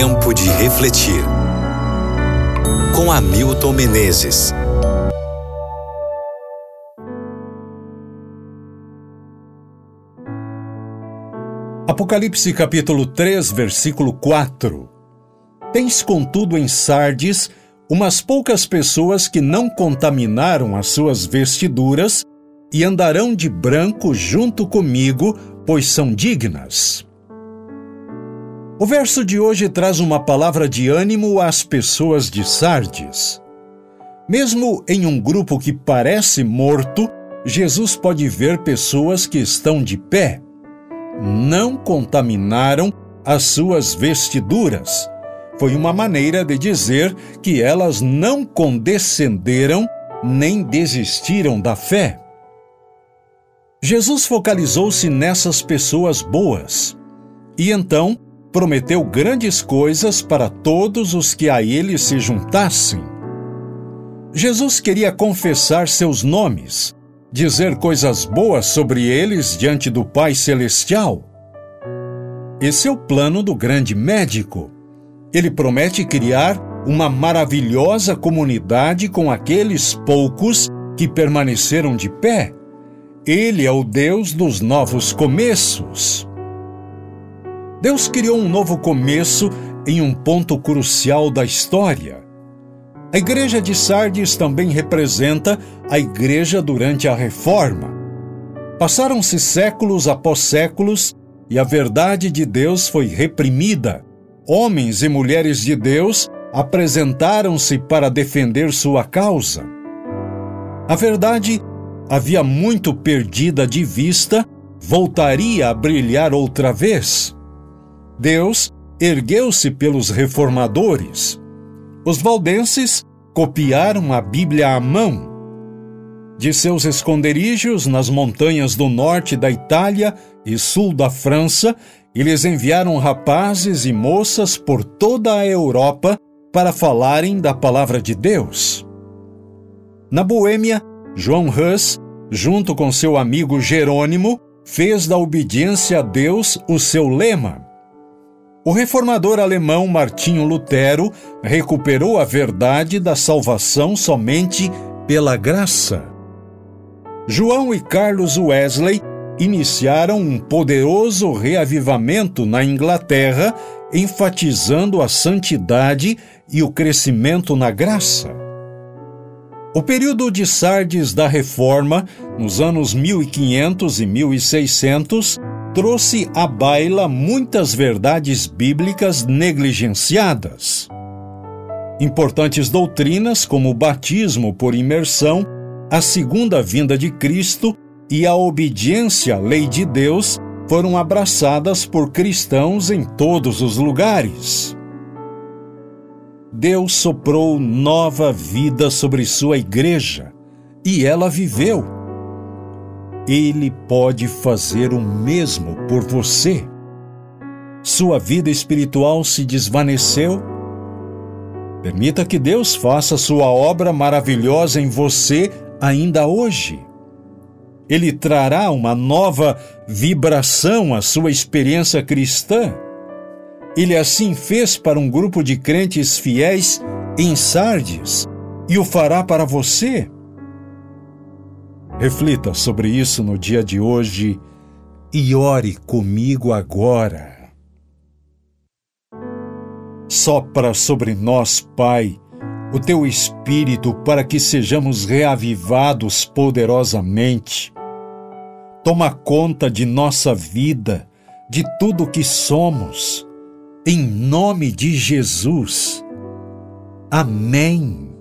Tempo de refletir. Com Hamilton Menezes. Apocalipse capítulo 3, versículo 4. Tens contudo em Sardes umas poucas pessoas que não contaminaram as suas vestiduras e andarão de branco junto comigo, pois são dignas. O verso de hoje traz uma palavra de ânimo às pessoas de Sardes. Mesmo em um grupo que parece morto, Jesus pode ver pessoas que estão de pé. Não contaminaram as suas vestiduras. Foi uma maneira de dizer que elas não condescenderam nem desistiram da fé. Jesus focalizou-se nessas pessoas boas e então prometeu grandes coisas para todos os que a ele se juntassem. Jesus queria confessar seus nomes, dizer coisas boas sobre eles diante do Pai Celestial. Esse é o plano do grande médico. Ele promete criar uma maravilhosa comunidade com aqueles poucos que permaneceram de pé ele é o Deus dos novos começos. Deus criou um novo começo em um ponto crucial da história. A igreja de Sardes também representa a igreja durante a reforma. Passaram-se séculos após séculos e a verdade de Deus foi reprimida. Homens e mulheres de Deus apresentaram-se para defender sua causa. A verdade havia muito perdida de vista, voltaria a brilhar outra vez. Deus ergueu-se pelos reformadores. Os valdenses copiaram a Bíblia à mão. De seus esconderijos nas montanhas do norte da Itália e sul da França, eles enviaram rapazes e moças por toda a Europa para falarem da palavra de Deus. Na Boêmia, João Hus, junto com seu amigo Jerônimo, fez da obediência a Deus o seu lema. O reformador alemão Martinho Lutero recuperou a verdade da salvação somente pela graça. João e Carlos Wesley iniciaram um poderoso reavivamento na Inglaterra, enfatizando a santidade e o crescimento na graça. O período de Sardes da Reforma, nos anos 1500 e 1600, trouxe à baila muitas verdades bíblicas negligenciadas. Importantes doutrinas como o batismo por imersão, a segunda vinda de Cristo e a obediência à lei de Deus foram abraçadas por cristãos em todos os lugares. Deus soprou nova vida sobre sua igreja e ela viveu. Ele pode fazer o mesmo por você. Sua vida espiritual se desvaneceu? Permita que Deus faça sua obra maravilhosa em você ainda hoje. Ele trará uma nova vibração à sua experiência cristã ele assim fez para um grupo de crentes fiéis em Sardes e o fará para você. Reflita sobre isso no dia de hoje e ore comigo agora. Sopra sobre nós, Pai, o teu Espírito para que sejamos reavivados poderosamente. Toma conta de nossa vida, de tudo que somos em nome de Jesus. Amém.